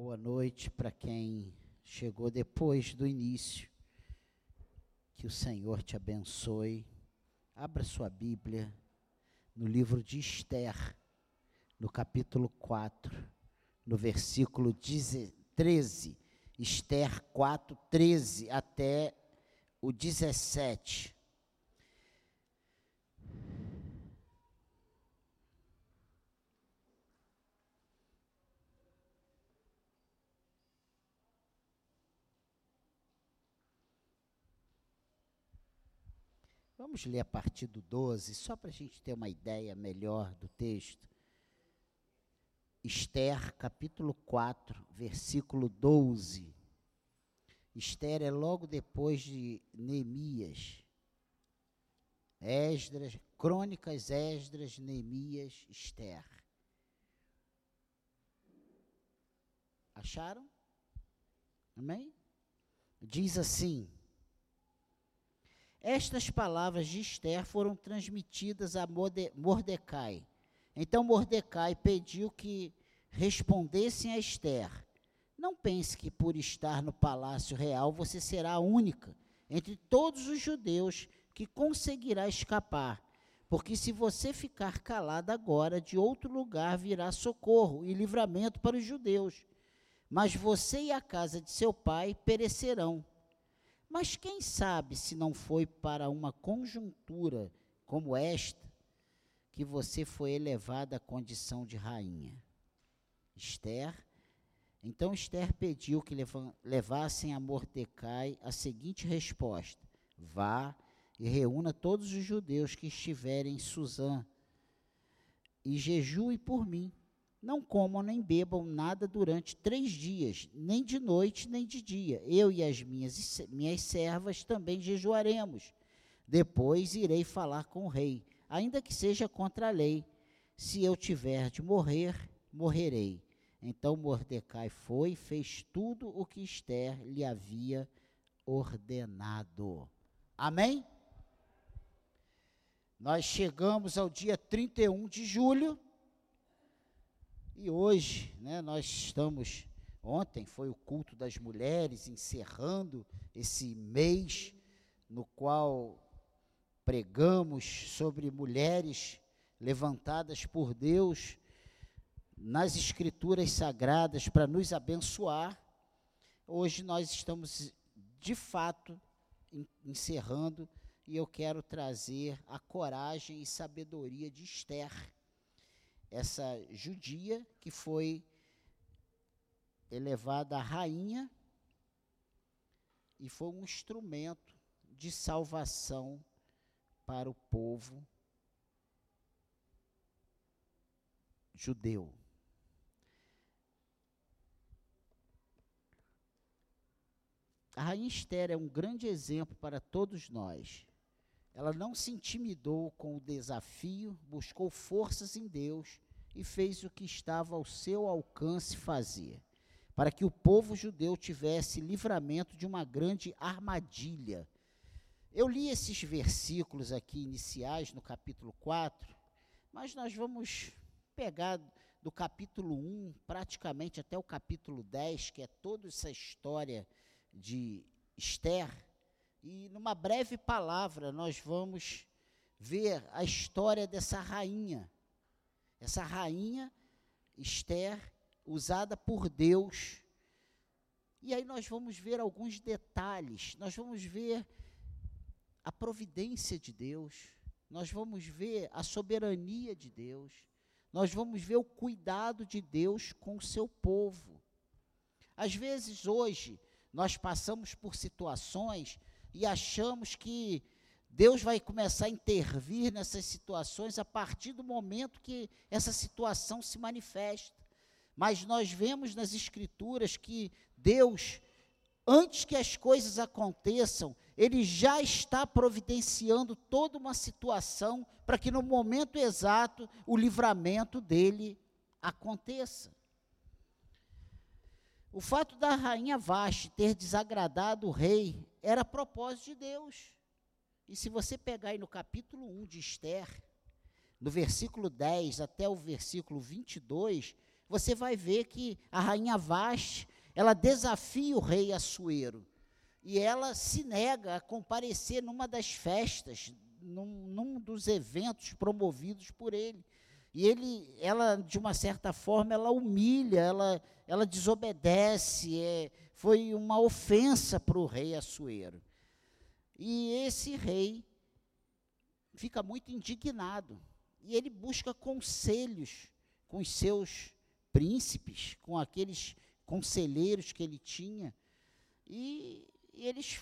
Boa noite para quem chegou depois do início. Que o Senhor te abençoe. Abra sua Bíblia no livro de Esther, no capítulo 4, no versículo 13. Esther 4, 13 até o 17. Vamos ler a partir do 12, só para a gente ter uma ideia melhor do texto. Esther, capítulo 4, versículo 12. Esther é logo depois de Neemias. Esdras, Crônicas, Esdras, Neemias, Esther. Acharam? Amém? Diz assim: estas palavras de Esther foram transmitidas a Mordecai. Então Mordecai pediu que respondessem a Esther: Não pense que por estar no palácio real você será a única entre todos os judeus que conseguirá escapar. Porque se você ficar calada agora, de outro lugar virá socorro e livramento para os judeus. Mas você e a casa de seu pai perecerão. Mas quem sabe se não foi para uma conjuntura como esta que você foi elevada à condição de rainha? Esther. Então Esther pediu que levassem a Mordecai a seguinte resposta: Vá e reúna todos os judeus que estiverem em Suzã e jejue por mim não comam nem bebam nada durante três dias, nem de noite nem de dia. Eu e as minhas, minhas servas também jejuaremos. Depois irei falar com o rei, ainda que seja contra a lei. Se eu tiver de morrer, morrerei. Então Mordecai foi e fez tudo o que Esther lhe havia ordenado. Amém? Nós chegamos ao dia 31 de julho e hoje, né, nós estamos, ontem foi o culto das mulheres, encerrando esse mês no qual pregamos sobre mulheres levantadas por Deus nas escrituras sagradas para nos abençoar. Hoje nós estamos de fato encerrando e eu quero trazer a coragem e sabedoria de Esther essa judia que foi elevada a rainha e foi um instrumento de salvação para o povo judeu. A rainha Esther é um grande exemplo para todos nós. Ela não se intimidou com o desafio, buscou forças em Deus e fez o que estava ao seu alcance fazer, para que o povo judeu tivesse livramento de uma grande armadilha. Eu li esses versículos aqui iniciais no capítulo 4, mas nós vamos pegar do capítulo 1 praticamente até o capítulo 10, que é toda essa história de Esther e numa breve palavra, nós vamos ver a história dessa rainha. Essa rainha, Esther, usada por Deus. E aí nós vamos ver alguns detalhes, nós vamos ver a providência de Deus, nós vamos ver a soberania de Deus, nós vamos ver o cuidado de Deus com o seu povo. Às vezes, hoje, nós passamos por situações e achamos que Deus vai começar a intervir nessas situações a partir do momento que essa situação se manifesta. Mas nós vemos nas Escrituras que Deus, antes que as coisas aconteçam, Ele já está providenciando toda uma situação para que no momento exato o livramento dele aconteça. O fato da rainha Vaste ter desagradado o rei era propósito de Deus. E se você pegar aí no capítulo 1 de Esther, no versículo 10 até o versículo 22, você vai ver que a rainha Vaste, ela desafia o rei Assuero. E ela se nega a comparecer numa das festas, num, num dos eventos promovidos por ele. E ele, ela, de uma certa forma, ela humilha, ela, ela desobedece, é, foi uma ofensa para o rei Assuero. E esse rei fica muito indignado. E ele busca conselhos com os seus príncipes, com aqueles conselheiros que ele tinha. E, eles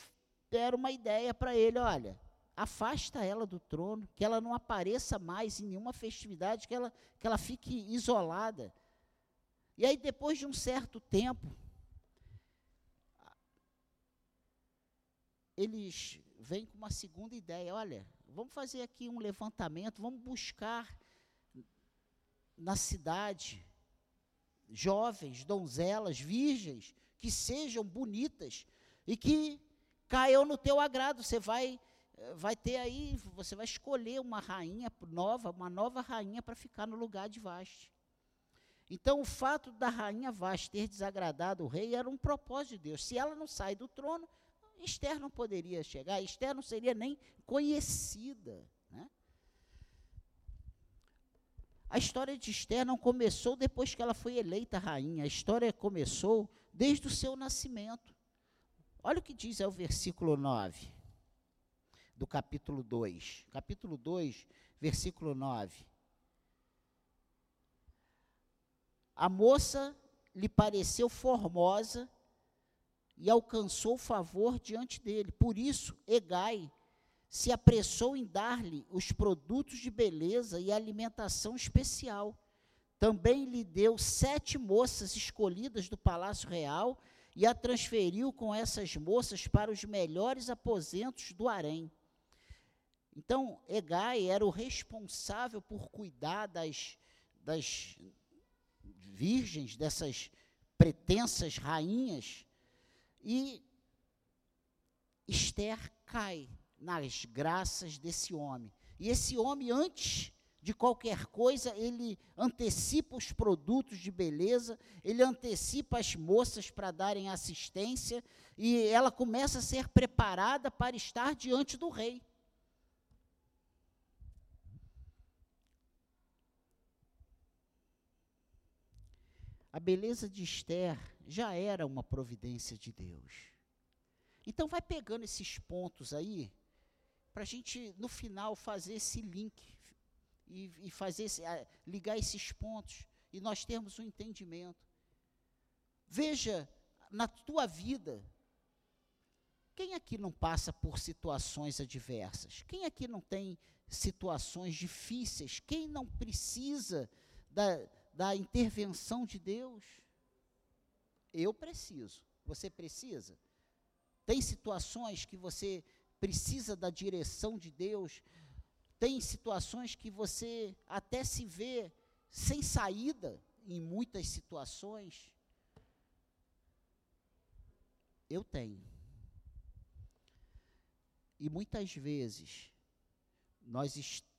deram uma ideia para ele: olha, afasta ela do trono, que ela não apareça mais em nenhuma festividade, que ela, que ela fique isolada. E aí, depois de um certo tempo, eles vêm com uma segunda ideia: olha, vamos fazer aqui um levantamento, vamos buscar na cidade jovens, donzelas, virgens, que sejam bonitas e que caiam no teu agrado. Você vai vai ter aí, você vai escolher uma rainha nova, uma nova rainha para ficar no lugar de Vaste. Então, o fato da rainha Vaste ter desagradado o rei era um propósito de Deus. Se ela não sai do trono, Esther não poderia chegar, Esther não seria nem conhecida. Né? A história de Esther não começou depois que ela foi eleita rainha, a história começou desde o seu nascimento. Olha o que diz é o versículo 9 do capítulo 2. Capítulo 2, versículo 9. A moça lhe pareceu formosa e alcançou favor diante dele. Por isso, Egai se apressou em dar-lhe os produtos de beleza e alimentação especial. Também lhe deu sete moças escolhidas do palácio real e a transferiu com essas moças para os melhores aposentos do harém. Então, Egai era o responsável por cuidar das, das virgens, dessas pretensas rainhas, e Esther cai nas graças desse homem. E esse homem, antes de qualquer coisa, ele antecipa os produtos de beleza, ele antecipa as moças para darem assistência, e ela começa a ser preparada para estar diante do rei. A beleza de Esther já era uma providência de Deus. Então, vai pegando esses pontos aí, para a gente, no final, fazer esse link e, e fazer esse, ligar esses pontos e nós termos um entendimento. Veja na tua vida, quem aqui não passa por situações adversas? Quem aqui não tem situações difíceis? Quem não precisa da, da intervenção de Deus? Eu preciso. Você precisa? Tem situações que você precisa da direção de Deus? Tem situações que você até se vê sem saída em muitas situações? Eu tenho. E muitas vezes nós estamos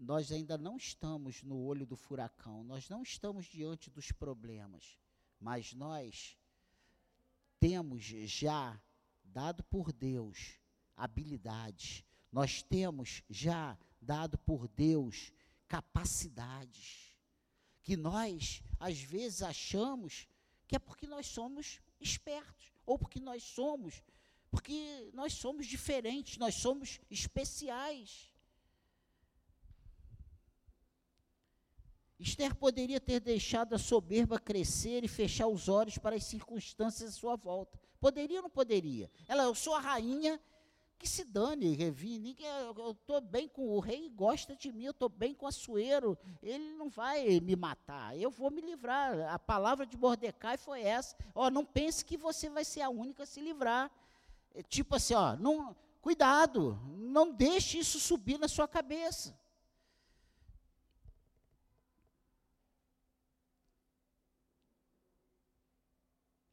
nós ainda não estamos no olho do furacão, nós não estamos diante dos problemas, mas nós temos já dado por Deus habilidades, nós temos já dado por Deus capacidades, que nós às vezes achamos que é porque nós somos espertos, ou porque nós somos, porque nós somos diferentes, nós somos especiais. Esther poderia ter deixado a soberba crescer e fechar os olhos para as circunstâncias à sua volta. Poderia ou não poderia? Ela, eu sou a rainha, que se dane, Revi, ninguém, eu estou bem com o rei, gosta de mim, eu estou bem com o Açoeiro, ele não vai me matar, eu vou me livrar. A palavra de Mordecai foi essa, ó, não pense que você vai ser a única a se livrar. É, tipo assim, ó, não, cuidado, não deixe isso subir na sua cabeça.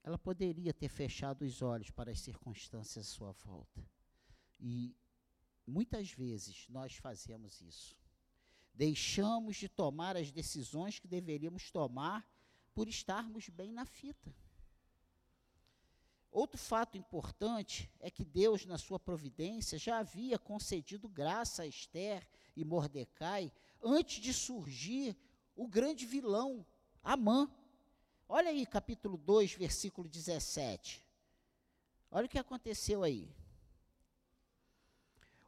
Ela poderia ter fechado os olhos para as circunstâncias à sua volta. E muitas vezes nós fazemos isso. Deixamos de tomar as decisões que deveríamos tomar por estarmos bem na fita. Outro fato importante é que Deus, na sua providência, já havia concedido graça a Esther e Mordecai antes de surgir o grande vilão, Amã. Olha aí, capítulo 2, versículo 17. Olha o que aconteceu aí.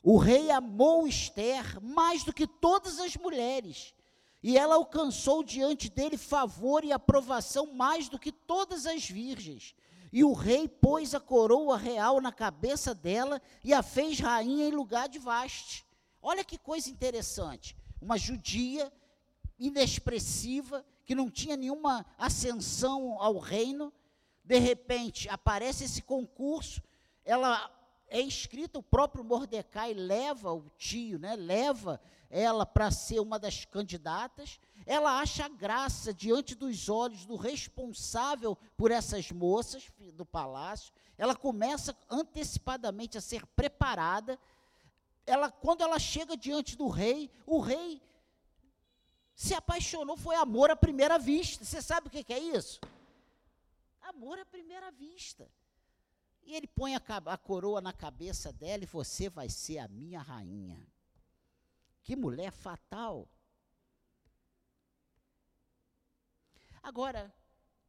O rei amou Esther mais do que todas as mulheres, e ela alcançou diante dele favor e aprovação mais do que todas as virgens. E o rei pôs a coroa real na cabeça dela e a fez rainha em lugar de Vaste. Olha que coisa interessante. Uma judia inexpressiva, que não tinha nenhuma ascensão ao reino, de repente aparece esse concurso, ela é inscrita, o próprio Mordecai leva o tio, né, leva ela para ser uma das candidatas, ela acha graça diante dos olhos do responsável por essas moças do palácio, ela começa antecipadamente a ser preparada, ela, quando ela chega diante do rei, o rei se apaixonou, foi amor à primeira vista, você sabe o que, é isso? Amor à primeira vista. E ele põe a, a, coroa na cabeça dela e você vai ser a minha rainha. Que mulher fatal. Agora,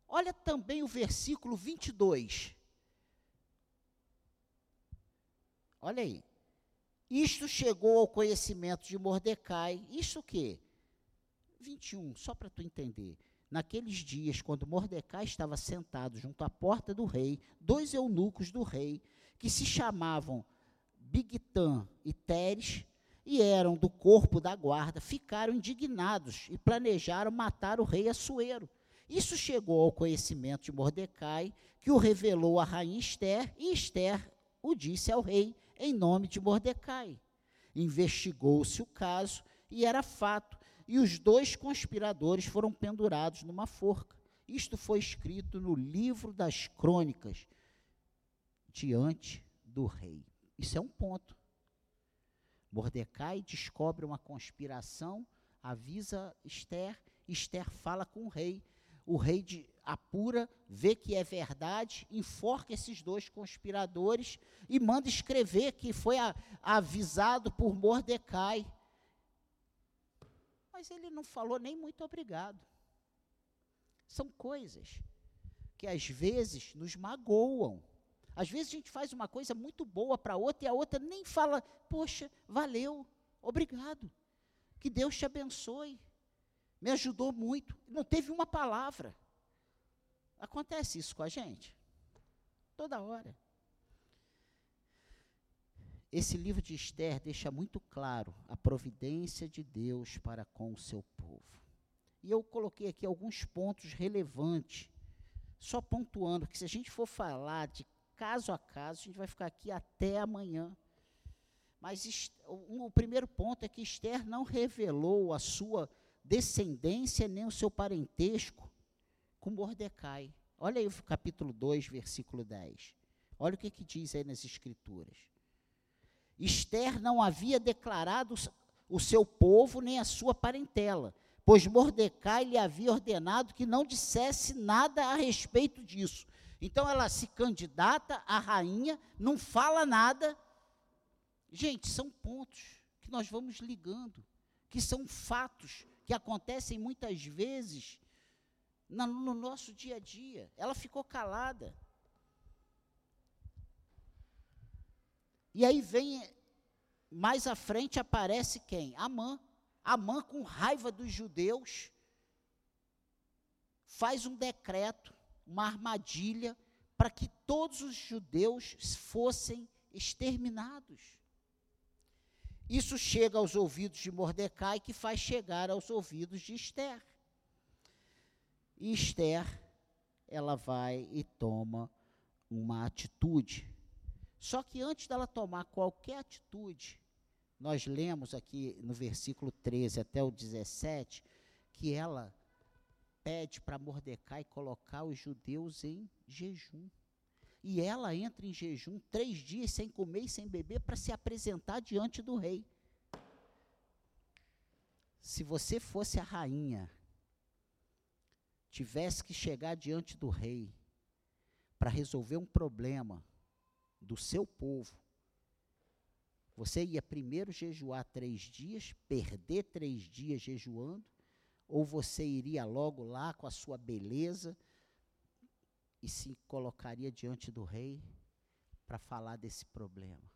olha também o versículo 22. Olha aí. Isto chegou ao conhecimento de Mordecai. Isto o quê? 21, só para tu entender. Naqueles dias, quando Mordecai estava sentado junto à porta do rei, dois eunucos do rei, que se chamavam Bigtan e Teres, e eram do corpo da guarda, ficaram indignados e planejaram matar o rei Assuero. Isso chegou ao conhecimento de Mordecai, que o revelou a rainha Esther, e Esther o disse ao rei em nome de Mordecai. Investigou-se o caso e era fato e os dois conspiradores foram pendurados numa forca. Isto foi escrito no livro das crônicas, diante do rei. Isso é um ponto. Mordecai descobre uma conspiração, avisa Esther, Esther fala com o rei. O rei de, apura, vê que é verdade, enforca esses dois conspiradores e manda escrever que foi a, avisado por Mordecai mas ele não falou nem muito obrigado. São coisas que às vezes nos magoam. Às vezes a gente faz uma coisa muito boa para outra e a outra nem fala, poxa, valeu, obrigado, que Deus te abençoe, me ajudou muito. Não teve uma palavra. Acontece isso com a gente? Toda hora. Esse livro de Esther deixa muito claro a providência de Deus para com o seu povo. E eu coloquei aqui alguns pontos relevantes, só pontuando que se a gente for falar de caso a caso, a gente vai ficar aqui até amanhã. Mas o primeiro ponto é que Esther não revelou a sua descendência nem o seu parentesco com Mordecai. Olha aí o capítulo 2, versículo 10. Olha o que, que diz aí nas Escrituras. Esther não havia declarado o seu povo nem a sua parentela, pois Mordecai lhe havia ordenado que não dissesse nada a respeito disso. Então ela se candidata à rainha, não fala nada. Gente, são pontos que nós vamos ligando, que são fatos que acontecem muitas vezes no, no nosso dia a dia. Ela ficou calada. E aí vem, mais à frente aparece quem? Amã. Amã, com raiva dos judeus, faz um decreto, uma armadilha, para que todos os judeus fossem exterminados. Isso chega aos ouvidos de Mordecai, que faz chegar aos ouvidos de Esther. E Esther, ela vai e toma uma atitude. Só que antes dela tomar qualquer atitude, nós lemos aqui no versículo 13 até o 17, que ela pede para Mordecai colocar os judeus em jejum. E ela entra em jejum três dias sem comer e sem beber para se apresentar diante do rei. Se você fosse a rainha, tivesse que chegar diante do rei para resolver um problema do seu povo, você ia primeiro jejuar três dias, perder três dias jejuando, ou você iria logo lá com a sua beleza e se colocaria diante do rei para falar desse problema?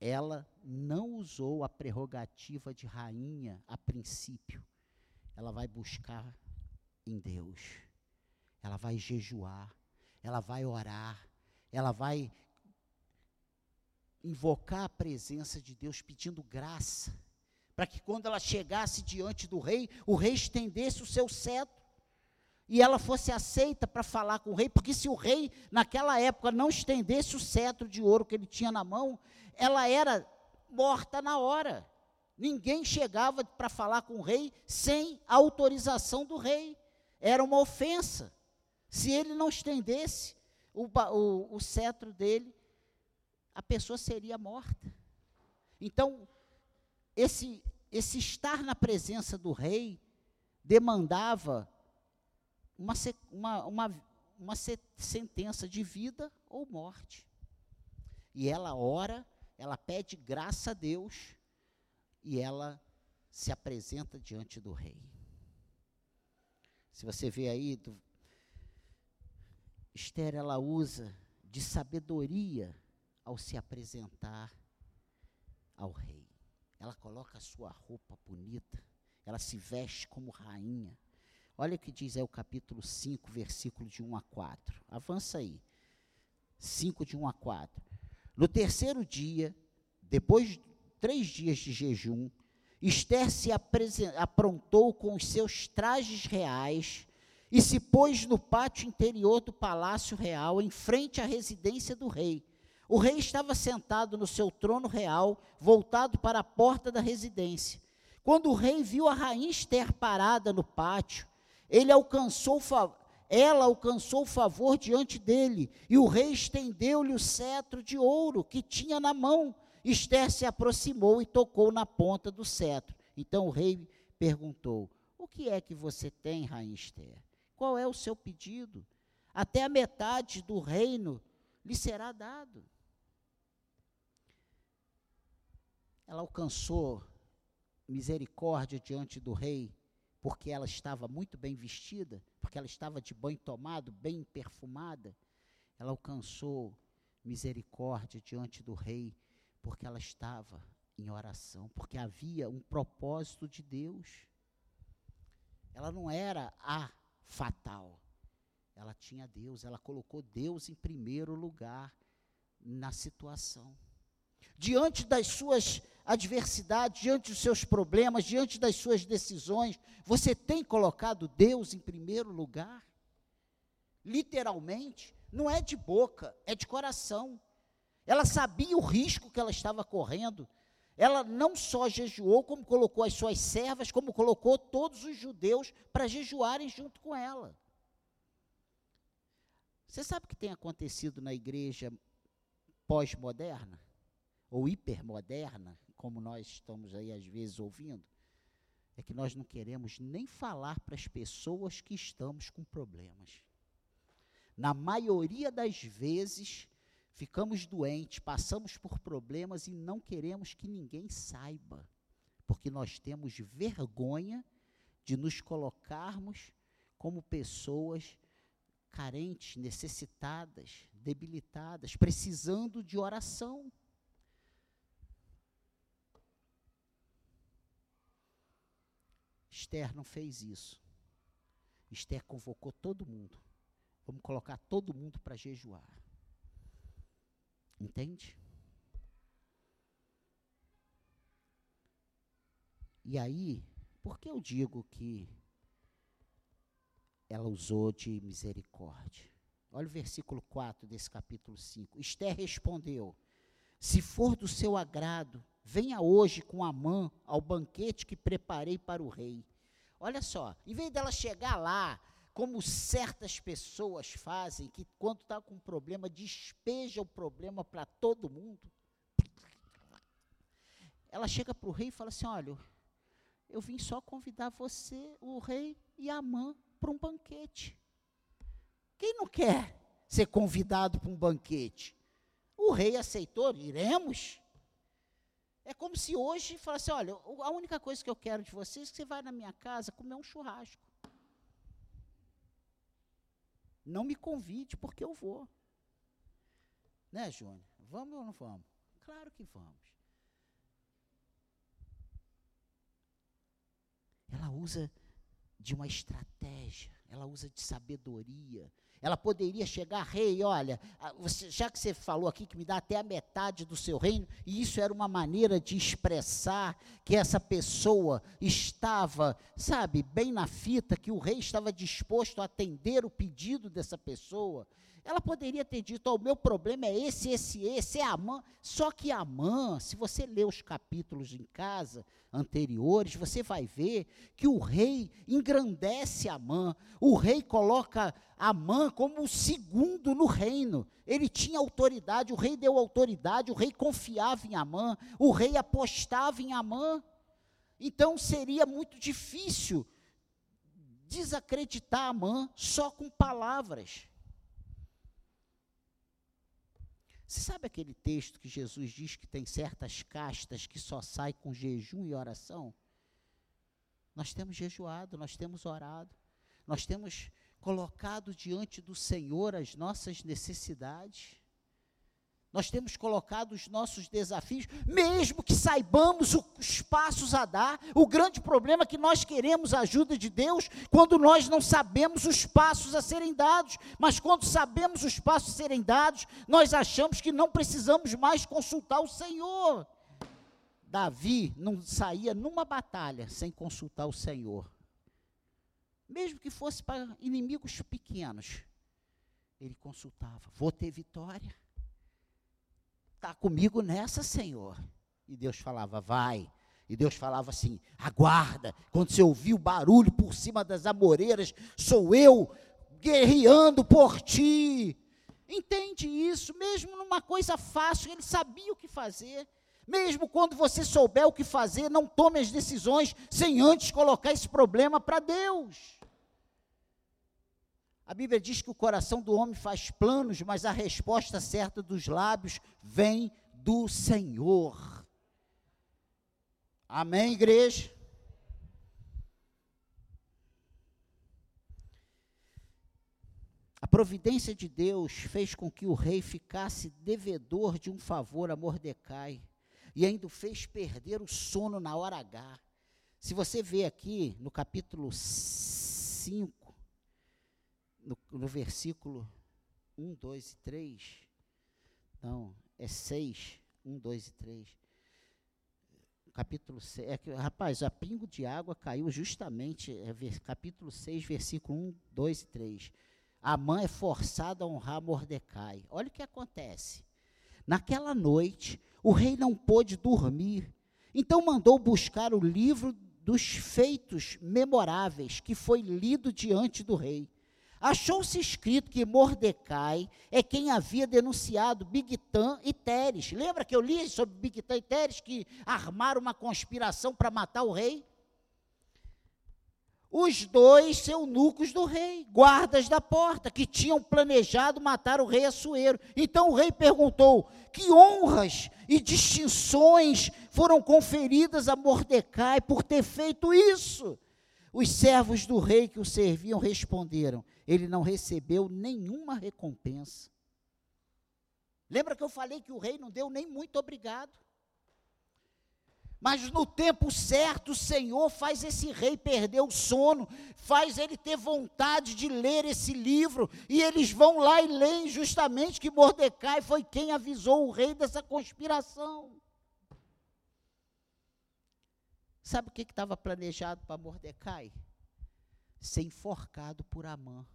Ela não usou a prerrogativa de rainha a princípio. Ela vai buscar em Deus. Ela vai jejuar, ela vai orar, ela vai invocar a presença de Deus pedindo graça, para que quando ela chegasse diante do rei, o rei estendesse o seu cetro e ela fosse aceita para falar com o rei, porque se o rei naquela época não estendesse o cetro de ouro que ele tinha na mão, ela era morta na hora. Ninguém chegava para falar com o rei sem autorização do rei. Era uma ofensa. Se ele não estendesse o, o, o cetro dele, a pessoa seria morta. Então, esse, esse estar na presença do rei demandava uma, uma, uma, uma sentença de vida ou morte. E ela ora, ela pede graça a Deus e ela se apresenta diante do rei. Se você vê aí, do, Esther, ela usa de sabedoria ao se apresentar ao rei. Ela coloca a sua roupa bonita, ela se veste como rainha. Olha o que diz aí o capítulo 5, versículo de 1 a 4. Avança aí. 5 de 1 a 4. No terceiro dia, depois de três dias de jejum, Esther se aprontou com os seus trajes reais e se pôs no pátio interior do palácio real, em frente à residência do rei. O rei estava sentado no seu trono real, voltado para a porta da residência. Quando o rei viu a rainha Esther parada no pátio, ele alcançou ela alcançou favor diante dele, e o rei estendeu-lhe o cetro de ouro que tinha na mão. Esther se aproximou e tocou na ponta do cetro. Então o rei perguntou: O que é que você tem, rainha Esther? Qual é o seu pedido? Até a metade do reino lhe será dado. Ela alcançou misericórdia diante do rei porque ela estava muito bem vestida, porque ela estava de banho tomado, bem perfumada, ela alcançou misericórdia diante do rei, porque ela estava em oração, porque havia um propósito de Deus. Ela não era a fatal. Ela tinha Deus, ela colocou Deus em primeiro lugar na situação. Diante das suas adversidade, diante dos seus problemas, diante das suas decisões, você tem colocado Deus em primeiro lugar? Literalmente, não é de boca, é de coração. Ela sabia o risco que ela estava correndo. Ela não só jejuou, como colocou as suas servas, como colocou todos os judeus para jejuarem junto com ela. Você sabe o que tem acontecido na igreja pós-moderna? Ou hipermoderna? como nós estamos aí às vezes ouvindo, é que nós não queremos nem falar para as pessoas que estamos com problemas. Na maioria das vezes, ficamos doentes, passamos por problemas e não queremos que ninguém saiba, porque nós temos vergonha de nos colocarmos como pessoas carentes, necessitadas, debilitadas, precisando de oração. Esther não fez isso. Esther convocou todo mundo. Vamos colocar todo mundo para jejuar. Entende? E aí, por que eu digo que ela usou de misericórdia? Olha o versículo 4 desse capítulo 5. Esther respondeu: Se for do seu agrado, venha hoje com Amã ao banquete que preparei para o rei. Olha só, em vez dela chegar lá, como certas pessoas fazem, que quando está com um problema, despeja o problema para todo mundo. Ela chega para o rei e fala assim: olha, eu vim só convidar você, o rei e a Amã, para um banquete. Quem não quer ser convidado para um banquete? O rei aceitou, iremos. É como se hoje falasse: olha, a única coisa que eu quero de vocês é que você vai na minha casa comer um churrasco. Não me convide, porque eu vou. Né, Júnior? Vamos ou não vamos? Claro que vamos. Ela usa de uma estratégia, ela usa de sabedoria. Ela poderia chegar, rei, olha, você, já que você falou aqui que me dá até a metade do seu reino, e isso era uma maneira de expressar que essa pessoa estava, sabe, bem na fita, que o rei estava disposto a atender o pedido dessa pessoa. Ela poderia ter dito: o meu problema é esse, esse, esse, é Amã. Só que Amã, se você ler os capítulos em casa anteriores, você vai ver que o rei engrandece Amã. O rei coloca Amã como o segundo no reino. Ele tinha autoridade, o rei deu autoridade, o rei confiava em Amã, o rei apostava em Amã. Então seria muito difícil desacreditar Amã só com palavras. Você sabe aquele texto que Jesus diz que tem certas castas que só sai com jejum e oração? Nós temos jejuado, nós temos orado, nós temos colocado diante do Senhor as nossas necessidades. Nós temos colocado os nossos desafios, mesmo que saibamos os passos a dar. O grande problema é que nós queremos a ajuda de Deus quando nós não sabemos os passos a serem dados. Mas quando sabemos os passos a serem dados, nós achamos que não precisamos mais consultar o Senhor. Davi não saía numa batalha sem consultar o Senhor. Mesmo que fosse para inimigos pequenos, ele consultava: vou ter vitória está comigo nessa, Senhor. E Deus falava, vai. E Deus falava assim: aguarda. Quando você ouvir o barulho por cima das amoreiras, sou eu guerreando por ti. Entende isso? Mesmo numa coisa fácil, ele sabia o que fazer. Mesmo quando você souber o que fazer, não tome as decisões sem antes colocar esse problema para Deus. A Bíblia diz que o coração do homem faz planos, mas a resposta certa dos lábios vem do Senhor. Amém, igreja? A providência de Deus fez com que o rei ficasse devedor de um favor a Mordecai e ainda fez perder o sono na hora H. Se você vê aqui no capítulo 5, no, no versículo 1, 2 e 3. Não, é 6, 1, 2 e 3. Capítulo 6. É que, rapaz, a pingo de água caiu justamente, é, capítulo 6, versículo 1, 2 e 3. A mãe é forçada a honrar Mordecai. Olha o que acontece. Naquela noite, o rei não pôde dormir, então mandou buscar o livro dos feitos memoráveis que foi lido diante do rei. Achou-se escrito que Mordecai é quem havia denunciado Bigtan e Teres. Lembra que eu li sobre Bigtan e Teres que armaram uma conspiração para matar o rei? Os dois eunucos do rei, guardas da porta, que tinham planejado matar o rei Assuero. Então o rei perguntou: que honras e distinções foram conferidas a Mordecai por ter feito isso? Os servos do rei que o serviam responderam: ele não recebeu nenhuma recompensa. Lembra que eu falei que o rei não deu nem muito obrigado? Mas no tempo certo, o Senhor faz esse rei perder o sono, faz ele ter vontade de ler esse livro, e eles vão lá e leem justamente que Mordecai foi quem avisou o rei dessa conspiração. Sabe o que estava planejado para Mordecai? Ser enforcado por Amã.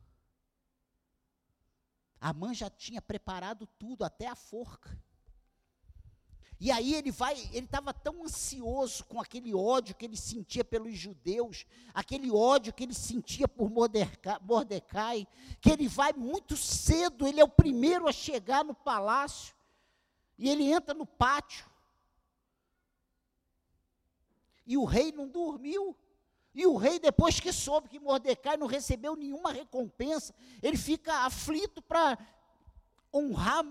A mãe já tinha preparado tudo, até a forca. E aí ele vai, ele estava tão ansioso com aquele ódio que ele sentia pelos judeus, aquele ódio que ele sentia por Mordecai, que ele vai muito cedo, ele é o primeiro a chegar no palácio, e ele entra no pátio. E o rei não dormiu. E o rei, depois que soube que Mordecai não recebeu nenhuma recompensa, ele fica aflito para honrar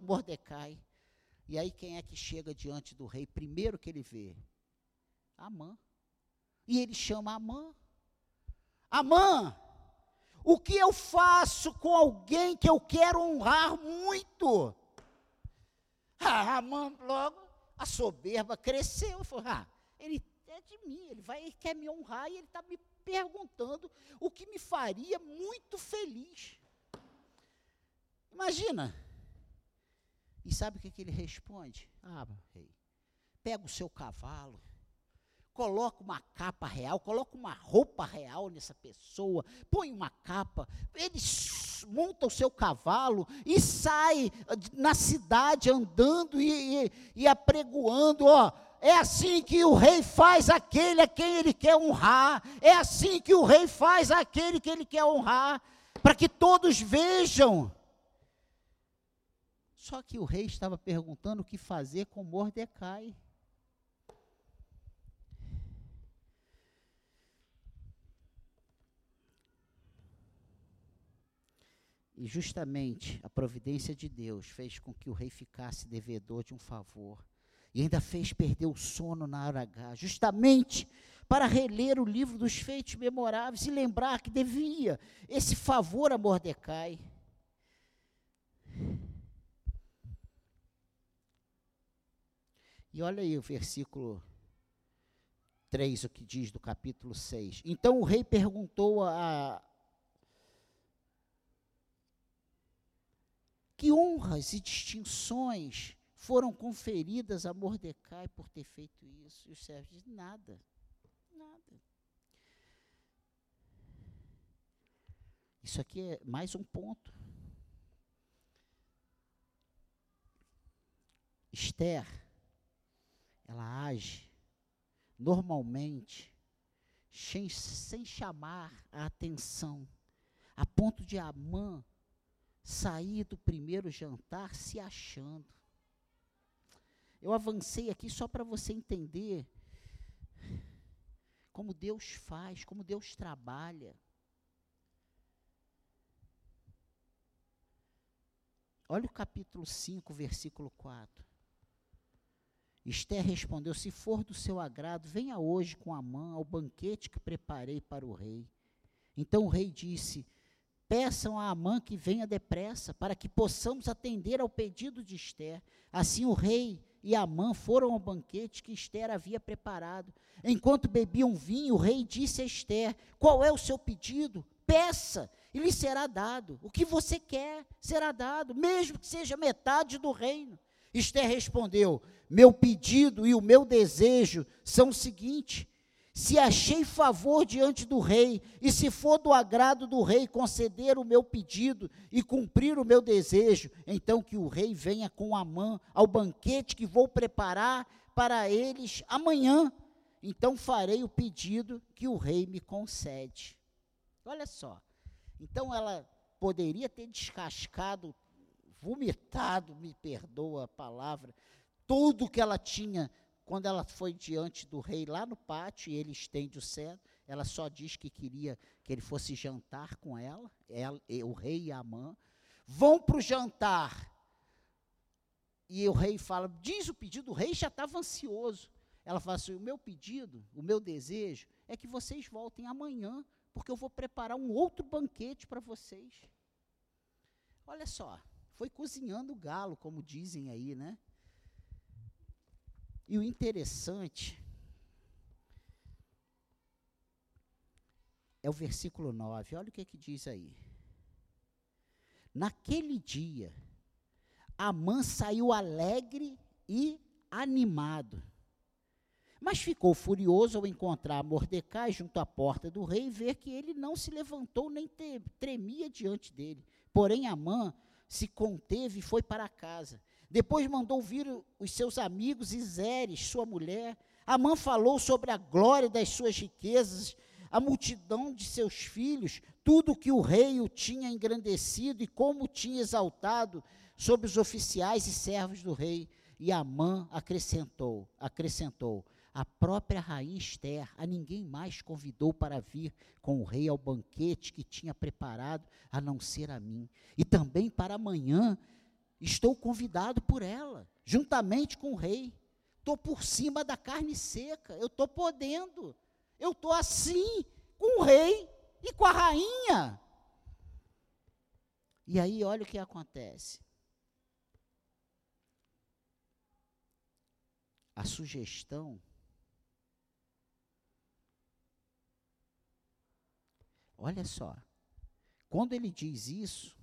Mordecai. E aí quem é que chega diante do rei? Primeiro que ele vê? Amã. E ele chama Amã. Amã, o que eu faço com alguém que eu quero honrar muito? Ah, Amã, logo, a soberba cresceu. Falou, ah, ele é de mim, ele vai, ele quer me honrar e ele está me perguntando o que me faria muito feliz. Imagina. E sabe o que, que ele responde? Ah, rei, pega o seu cavalo, coloca uma capa real, coloca uma roupa real nessa pessoa, põe uma capa, ele monta o seu cavalo e sai na cidade andando e, e, e apregoando, ó, é assim que o rei faz aquele a quem ele quer honrar. É assim que o rei faz aquele que ele quer honrar, para que todos vejam. Só que o rei estava perguntando o que fazer com Mordecai. E justamente a providência de Deus fez com que o rei ficasse devedor de um favor e ainda fez perder o sono na hora H, justamente para reler o livro dos feitos memoráveis e lembrar que devia esse favor a Mordecai. E olha aí o versículo 3, o que diz do capítulo 6. Então o rei perguntou a. Que honras e distinções foram conferidas a Mordecai por ter feito isso. E os servos dizem, nada, nada. Isso aqui é mais um ponto. Esther, ela age normalmente, sem, sem chamar a atenção, a ponto de Amã sair do primeiro jantar se achando. Eu avancei aqui só para você entender como Deus faz, como Deus trabalha. Olha o capítulo 5, versículo 4. Esther respondeu: Se for do seu agrado, venha hoje com a mão ao banquete que preparei para o rei. Então o rei disse: Peçam a Amã que venha depressa, para que possamos atender ao pedido de Esther. Assim o rei e Amã foram ao banquete que Esther havia preparado. Enquanto bebiam vinho, o rei disse a Esther: Qual é o seu pedido? Peça, e lhe será dado. O que você quer será dado, mesmo que seja metade do reino. Esther respondeu: Meu pedido e o meu desejo são o seguinte: se achei favor diante do rei, e se for do agrado do rei conceder o meu pedido e cumprir o meu desejo, então que o rei venha com Amã ao banquete que vou preparar para eles amanhã. Então farei o pedido que o rei me concede. Olha só. Então ela poderia ter descascado, vomitado, me perdoa a palavra, tudo que ela tinha quando ela foi diante do rei lá no pátio, e ele estende o cetro, ela só diz que queria que ele fosse jantar com ela, ela o rei e a mãe. Vão para o jantar. E o rei fala: diz o pedido, o rei já estava ansioso. Ela fala assim: o meu pedido, o meu desejo é que vocês voltem amanhã, porque eu vou preparar um outro banquete para vocês. Olha só, foi cozinhando o galo, como dizem aí, né? E o interessante é o versículo 9. Olha o que, é que diz aí. Naquele dia, Amã saiu alegre e animado. Mas ficou furioso ao encontrar Mordecai junto à porta do rei e ver que ele não se levantou nem tremia diante dele. Porém, Amã se conteve e foi para casa. Depois mandou vir os seus amigos e Zeres, sua mulher. Amã falou sobre a glória das suas riquezas, a multidão de seus filhos, tudo que o rei o tinha engrandecido e como tinha exaltado sobre os oficiais e servos do rei. E Amã acrescentou, acrescentou: a própria rainha Esther, a ninguém mais convidou para vir com o rei ao banquete que tinha preparado, a não ser a mim. E também para amanhã estou convidado por ela, juntamente com o rei. Estou por cima da carne seca, eu estou podendo. Eu estou assim com o rei e com a rainha. E aí, olha o que acontece. A sugestão Olha só. Quando ele diz isso,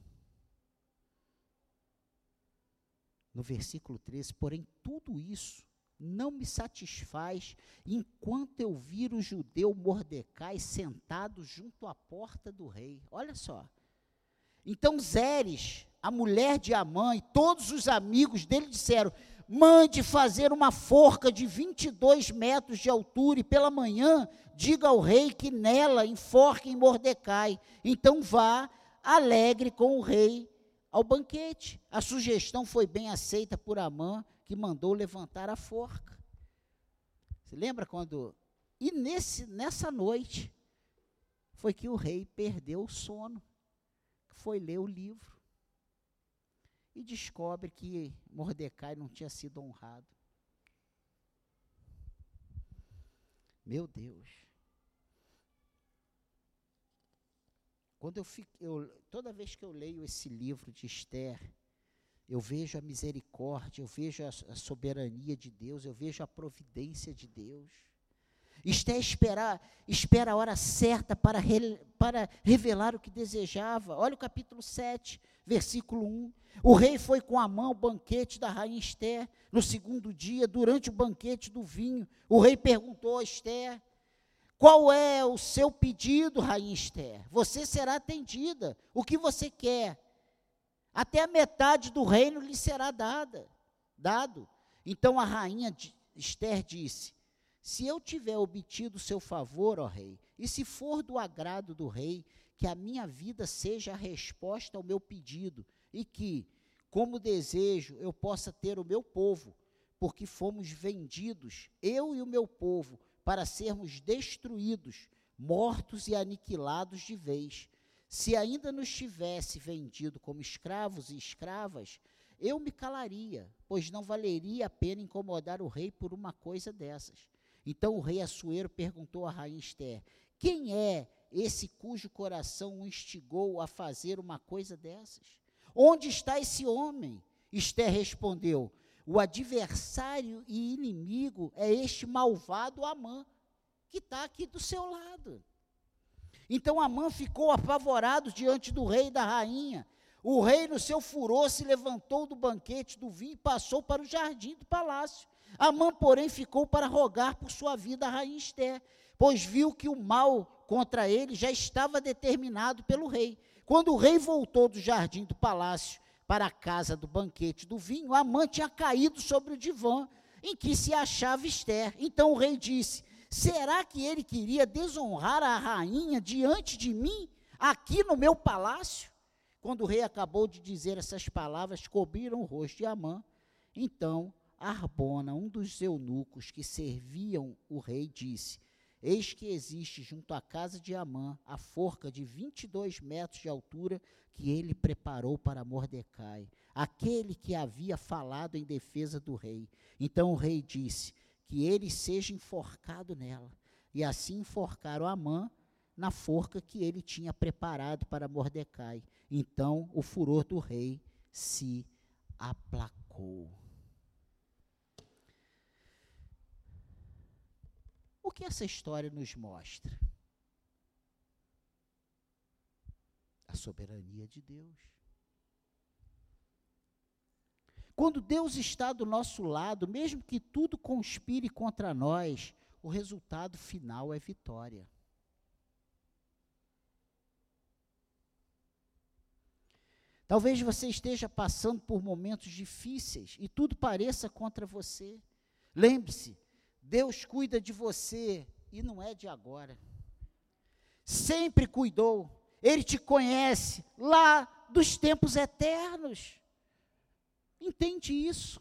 no versículo 13, porém tudo isso não me satisfaz enquanto eu vir o judeu Mordecai sentado junto à porta do rei. Olha só. Então Zeres, a mulher de Amã e todos os amigos dele disseram: mande fazer uma forca de 22 metros de altura e pela manhã diga ao rei que nela enforque em Mordecai. Então vá alegre com o rei ao banquete. A sugestão foi bem aceita por Amã que mandou levantar a forca. Você lembra quando. E nesse, nessa noite foi que o rei perdeu o sono, foi ler o livro e descobre que Mordecai não tinha sido honrado. Meu Deus. Quando eu fico, eu, toda vez que eu leio esse livro de Esther, eu vejo a misericórdia, eu vejo a, a soberania de Deus, eu vejo a providência de Deus. Esté esperar, espera a hora certa para, re, para revelar o que desejava. Olha o capítulo 7, versículo 1. O rei foi com a mão ao banquete da rainha Esther. No segundo dia, durante o banquete do vinho, o rei perguntou a Esther: Qual é o seu pedido, rainha Esther? Você será atendida. O que você quer? Até a metade do reino lhe será dada, dado. Então a rainha Esther disse: Se eu tiver obtido o seu favor, ó rei, e se for do agrado do rei, que a minha vida seja a resposta ao meu pedido, e que, como desejo, eu possa ter o meu povo, porque fomos vendidos, eu e o meu povo, para sermos destruídos, mortos e aniquilados de vez. Se ainda nos tivesse vendido como escravos e escravas, eu me calaria, pois não valeria a pena incomodar o rei por uma coisa dessas. Então o rei Assuero perguntou à rainha Esther: Quem é esse cujo coração o instigou a fazer uma coisa dessas? Onde está esse homem? Esther respondeu: O adversário e inimigo é este malvado Amã, que está aqui do seu lado. Então Amã ficou apavorado diante do rei e da rainha. O rei, no seu furor, se levantou do banquete do vinho e passou para o jardim do palácio. Amã, porém, ficou para rogar por sua vida a rainha Esther, pois viu que o mal contra ele já estava determinado pelo rei. Quando o rei voltou do jardim do palácio para a casa do banquete do vinho, Amã tinha caído sobre o divã em que se achava Esther. Então o rei disse: Será que ele queria desonrar a rainha diante de mim, aqui no meu palácio? Quando o rei acabou de dizer essas palavras, cobriram o rosto de Amã. Então Arbona, um dos eunucos que serviam o rei, disse: Eis que existe junto à casa de Amã a forca de 22 metros de altura que ele preparou para Mordecai, aquele que havia falado em defesa do rei. Então o rei disse: que ele seja enforcado nela. E assim enforcaram Amã na forca que ele tinha preparado para Mordecai. Então o furor do rei se aplacou. Que essa história nos mostra? A soberania de Deus. Quando Deus está do nosso lado, mesmo que tudo conspire contra nós, o resultado final é vitória. Talvez você esteja passando por momentos difíceis e tudo pareça contra você. Lembre-se, Deus cuida de você e não é de agora. Sempre cuidou. Ele te conhece lá dos tempos eternos. Entende isso.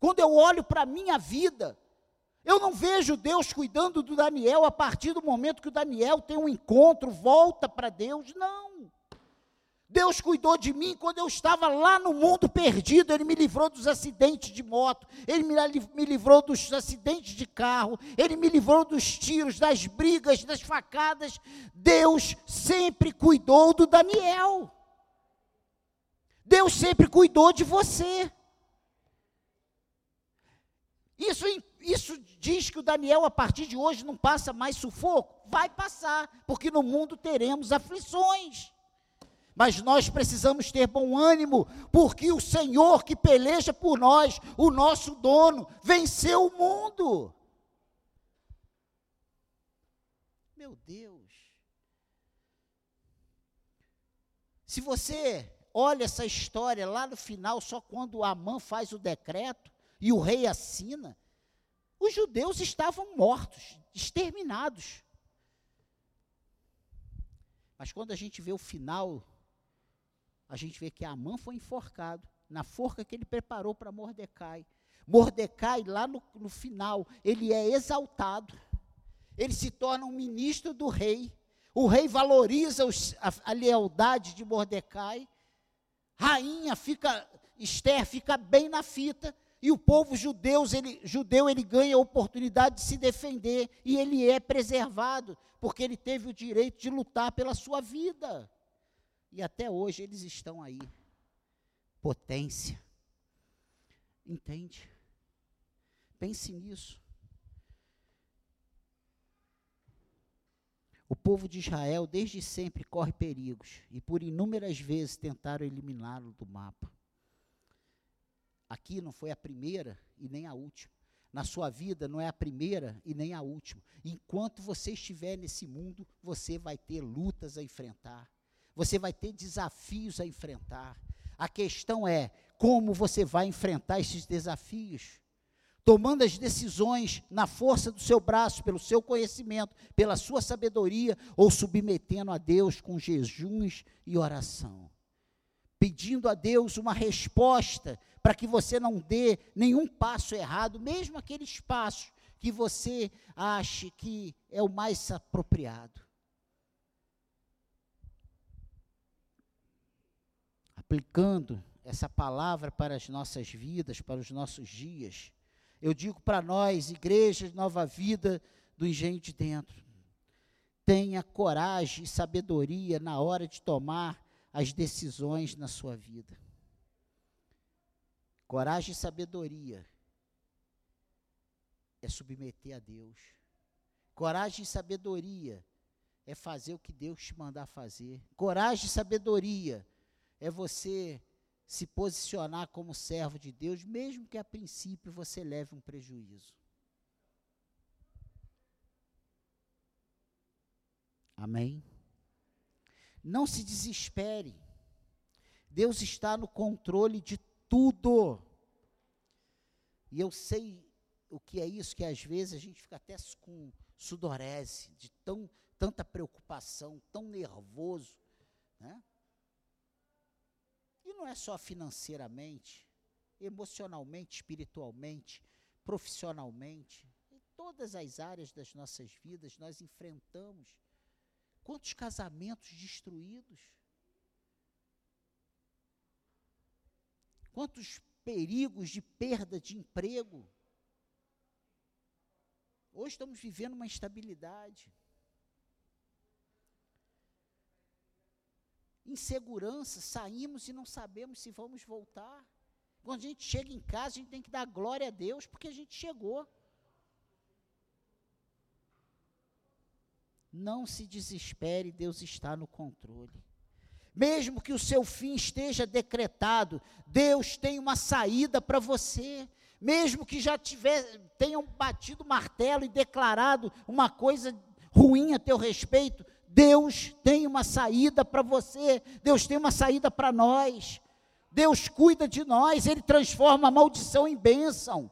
Quando eu olho para a minha vida, eu não vejo Deus cuidando do Daniel a partir do momento que o Daniel tem um encontro, volta para Deus. Não. Deus cuidou de mim quando eu estava lá no mundo perdido. Ele me livrou dos acidentes de moto, ele me livrou dos acidentes de carro, ele me livrou dos tiros, das brigas, das facadas. Deus sempre cuidou do Daniel. Deus sempre cuidou de você. Isso, isso diz que o Daniel, a partir de hoje, não passa mais sufoco? Vai passar, porque no mundo teremos aflições. Mas nós precisamos ter bom ânimo, porque o Senhor que peleja por nós, o nosso dono, venceu o mundo. Meu Deus. Se você olha essa história lá no final, só quando Amã faz o decreto, e o rei assina, os judeus estavam mortos, exterminados. Mas quando a gente vê o final, a gente vê que Amã foi enforcado na forca que ele preparou para Mordecai. Mordecai, lá no, no final, ele é exaltado. Ele se torna um ministro do rei. O rei valoriza os, a, a lealdade de Mordecai. Rainha fica, Esther fica bem na fita. E o povo judeus, ele, judeu ele ganha a oportunidade de se defender e ele é preservado, porque ele teve o direito de lutar pela sua vida. E até hoje eles estão aí. Potência. Entende? Pense nisso. O povo de Israel desde sempre corre perigos e por inúmeras vezes tentaram eliminá-lo do mapa. Aqui não foi a primeira e nem a última. Na sua vida não é a primeira e nem a última. Enquanto você estiver nesse mundo, você vai ter lutas a enfrentar. Você vai ter desafios a enfrentar. A questão é como você vai enfrentar esses desafios. Tomando as decisões na força do seu braço, pelo seu conhecimento, pela sua sabedoria, ou submetendo a Deus com jejuns e oração. Pedindo a Deus uma resposta para que você não dê nenhum passo errado, mesmo aqueles passos que você ache que é o mais apropriado. Aplicando essa palavra para as nossas vidas, para os nossos dias, eu digo para nós, igreja de nova vida do engenho de dentro, tenha coragem e sabedoria na hora de tomar as decisões na sua vida. Coragem e sabedoria é submeter a Deus. Coragem e sabedoria é fazer o que Deus te mandar fazer. Coragem e sabedoria é você se posicionar como servo de Deus, mesmo que a princípio você leve um prejuízo. Amém? Não se desespere. Deus está no controle de tudo. E eu sei o que é isso, que às vezes a gente fica até com sudorese, de tão, tanta preocupação, tão nervoso. Né? E não é só financeiramente, emocionalmente, espiritualmente, profissionalmente. Em todas as áreas das nossas vidas nós enfrentamos. Quantos casamentos destruídos? quantos perigos de perda de emprego. Hoje estamos vivendo uma instabilidade. Insegurança, saímos e não sabemos se vamos voltar. Quando a gente chega em casa, a gente tem que dar glória a Deus, porque a gente chegou. Não se desespere, Deus está no controle mesmo que o seu fim esteja decretado, Deus tem uma saída para você. Mesmo que já tiver, tenham batido martelo e declarado uma coisa ruim a teu respeito, Deus tem uma saída para você, Deus tem uma saída para nós. Deus cuida de nós, Ele transforma a maldição em bênção.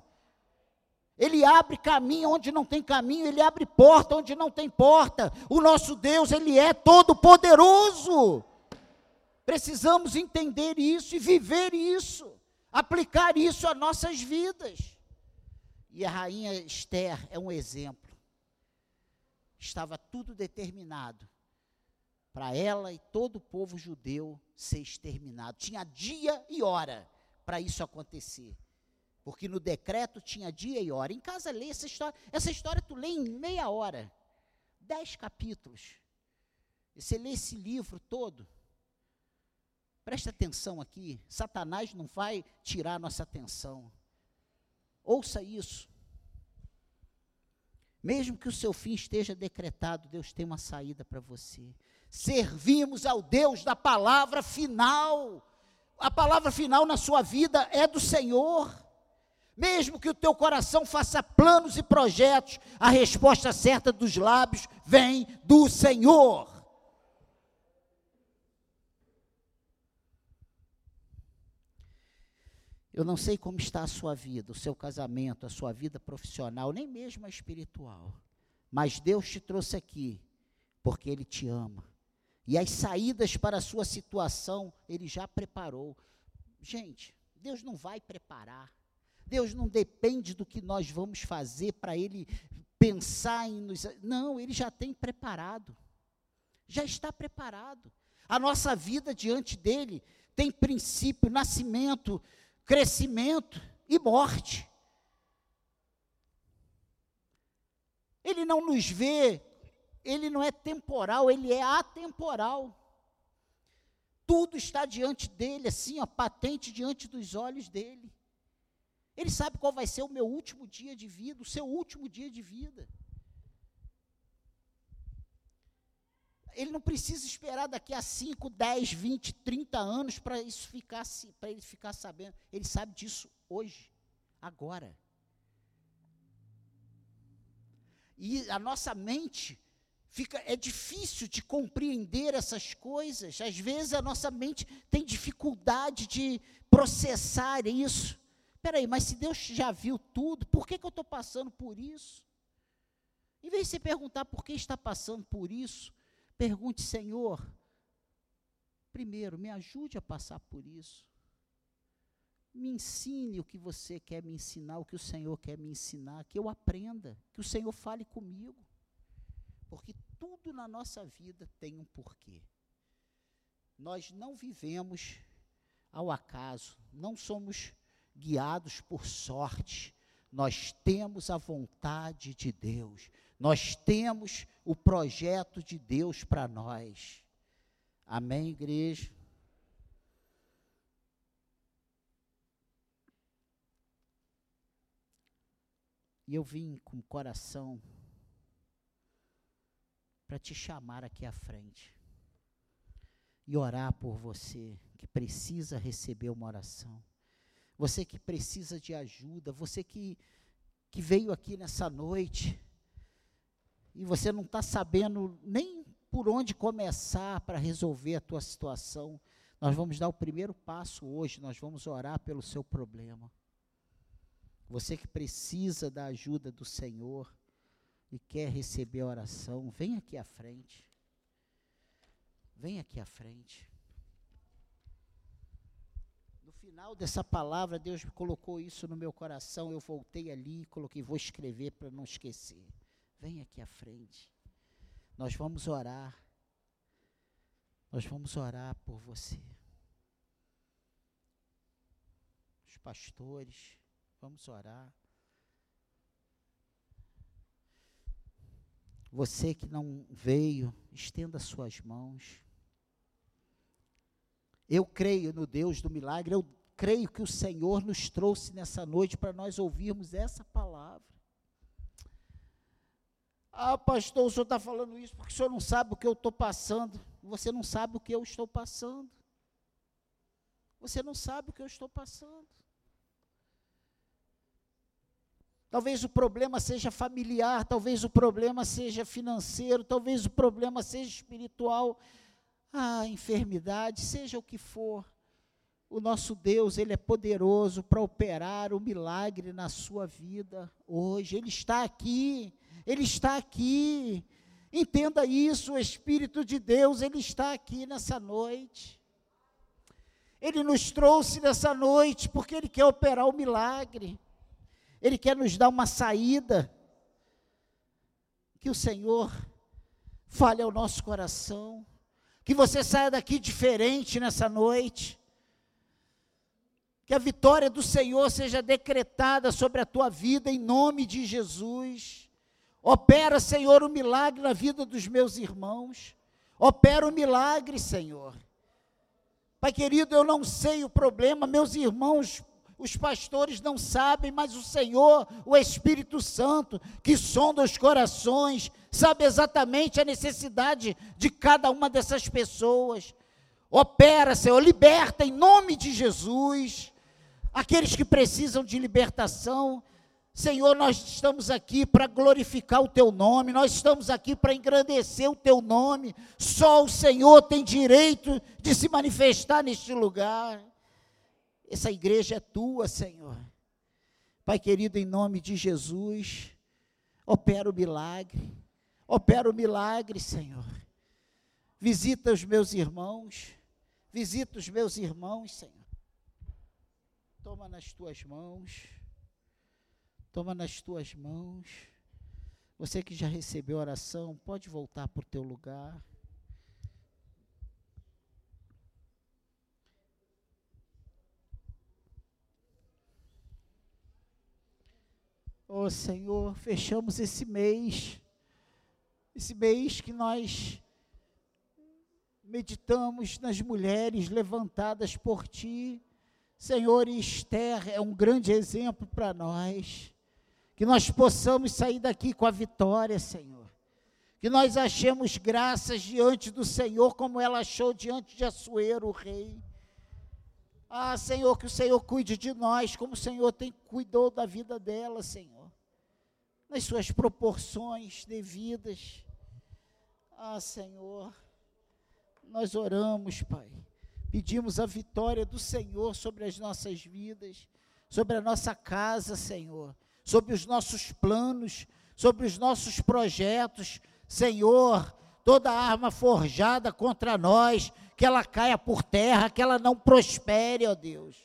Ele abre caminho onde não tem caminho, Ele abre porta onde não tem porta. O nosso Deus, Ele é todo poderoso. Precisamos entender isso e viver isso. aplicar isso às nossas vidas. E a rainha Esther é um exemplo. Estava tudo determinado para ela e todo o povo judeu ser exterminado. Tinha dia e hora para isso acontecer. Porque no decreto tinha dia e hora. Em casa lê essa história. Essa história tu lê em meia hora. Dez capítulos. E você lê esse livro todo. Presta atenção aqui. Satanás não vai tirar nossa atenção. Ouça isso. Mesmo que o seu fim esteja decretado, Deus tem uma saída para você. Servimos ao Deus da palavra final. A palavra final na sua vida é do Senhor. Mesmo que o teu coração faça planos e projetos, a resposta certa dos lábios vem do Senhor. Eu não sei como está a sua vida, o seu casamento, a sua vida profissional, nem mesmo a espiritual. Mas Deus te trouxe aqui porque Ele te ama. E as saídas para a sua situação, Ele já preparou. Gente, Deus não vai preparar. Deus não depende do que nós vamos fazer para Ele pensar em nos. Não, Ele já tem preparado. Já está preparado. A nossa vida diante dele tem princípio, nascimento, crescimento e morte. Ele não nos vê, ele não é temporal, ele é atemporal. Tudo está diante dele, assim, ó, patente diante dos olhos dele. Ele sabe qual vai ser o meu último dia de vida, o seu último dia de vida. Ele não precisa esperar daqui a 5, 10, 20, 30 anos para isso ficar para ele ficar sabendo. Ele sabe disso hoje, agora. E a nossa mente fica é difícil de compreender essas coisas. Às vezes a nossa mente tem dificuldade de processar isso. Espera aí, mas se Deus já viu tudo, por que, que eu estou passando por isso? Em vez de perguntar por que está passando por isso, pergunte, Senhor, primeiro, me ajude a passar por isso. Me ensine o que você quer me ensinar, o que o Senhor quer me ensinar, que eu aprenda, que o Senhor fale comigo. Porque tudo na nossa vida tem um porquê. Nós não vivemos ao acaso, não somos guiados por sorte. Nós temos a vontade de Deus. Nós temos o projeto de Deus para nós. Amém, igreja? E eu vim com o coração para te chamar aqui à frente e orar por você que precisa receber uma oração você que precisa de ajuda, você que, que veio aqui nessa noite e você não está sabendo nem por onde começar para resolver a tua situação, nós vamos dar o primeiro passo hoje, nós vamos orar pelo seu problema. Você que precisa da ajuda do Senhor e quer receber a oração, vem aqui à frente. Vem aqui à frente final dessa palavra, Deus colocou isso no meu coração. Eu voltei ali e coloquei, vou escrever para não esquecer. Vem aqui à frente. Nós vamos orar. Nós vamos orar por você. Os pastores, vamos orar. Você que não veio, estenda suas mãos. Eu creio no Deus do milagre, eu creio que o Senhor nos trouxe nessa noite para nós ouvirmos essa palavra. Ah, pastor, o senhor está falando isso porque o senhor não sabe o que eu estou passando. Você não sabe o que eu estou passando. Você não sabe o que eu estou passando. Talvez o problema seja familiar, talvez o problema seja financeiro, talvez o problema seja espiritual, a enfermidade, seja o que for, o nosso Deus, ele é poderoso para operar o milagre na sua vida hoje. Ele está aqui. Ele está aqui. Entenda isso, o espírito de Deus, ele está aqui nessa noite. Ele nos trouxe nessa noite porque Ele quer operar o milagre. Ele quer nos dar uma saída. Que o Senhor fale ao nosso coração. Que você saia daqui diferente nessa noite. Que a vitória do Senhor seja decretada sobre a tua vida em nome de Jesus. Opera, Senhor, o milagre na vida dos meus irmãos. Opera o milagre, Senhor. Pai querido, eu não sei o problema, meus irmãos, os pastores não sabem, mas o Senhor, o Espírito Santo, que sonda os corações, sabe exatamente a necessidade de cada uma dessas pessoas. Opera, Senhor, liberta em nome de Jesus aqueles que precisam de libertação, Senhor, nós estamos aqui para glorificar o teu nome, nós estamos aqui para engrandecer o teu nome. Só o Senhor tem direito de se manifestar neste lugar. Essa igreja é tua, Senhor. Pai querido, em nome de Jesus, opera o milagre. Opera o milagre, Senhor. Visita os meus irmãos. Visita os meus irmãos, Senhor. Toma nas tuas mãos. Toma nas tuas mãos. Você que já recebeu oração, pode voltar para o teu lugar. Oh Senhor, fechamos esse mês, esse mês que nós meditamos nas mulheres levantadas por Ti. Senhor, Esther é um grande exemplo para nós que nós possamos sair daqui com a vitória, Senhor. Que nós achemos graças diante do Senhor, como ela achou diante de Assuero, o rei. Ah, Senhor, que o Senhor cuide de nós, como o Senhor tem cuidou da vida dela, Senhor. Nas suas proporções devidas. Ah, Senhor, nós oramos, Pai. Pedimos a vitória do Senhor sobre as nossas vidas, sobre a nossa casa, Senhor sobre os nossos planos, sobre os nossos projetos. Senhor, toda arma forjada contra nós, que ela caia por terra, que ela não prospere, ó Deus.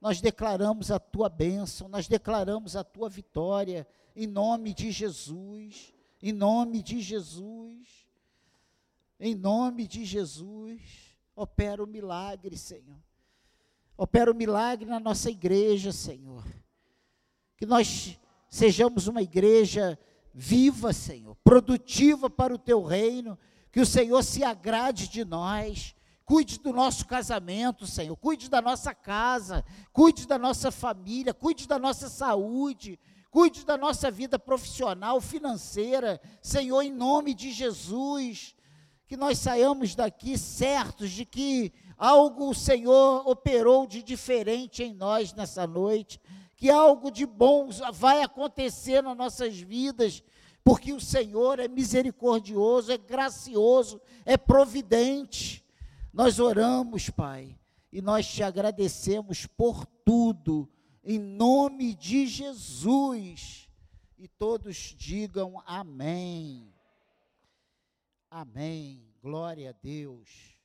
Nós declaramos a tua bênção, nós declaramos a tua vitória, em nome de Jesus, em nome de Jesus, em nome de Jesus. Opera o milagre, Senhor. Opera o milagre na nossa igreja, Senhor. Que nós sejamos uma igreja viva, Senhor, produtiva para o teu reino, que o Senhor se agrade de nós, cuide do nosso casamento, Senhor, cuide da nossa casa, cuide da nossa família, cuide da nossa saúde, cuide da nossa vida profissional, financeira, Senhor, em nome de Jesus, que nós saiamos daqui certos de que algo o Senhor operou de diferente em nós nessa noite, que algo de bom vai acontecer nas nossas vidas, porque o Senhor é misericordioso, é gracioso, é providente. Nós oramos, Pai, e nós te agradecemos por tudo, em nome de Jesus. E todos digam amém. Amém. Glória a Deus.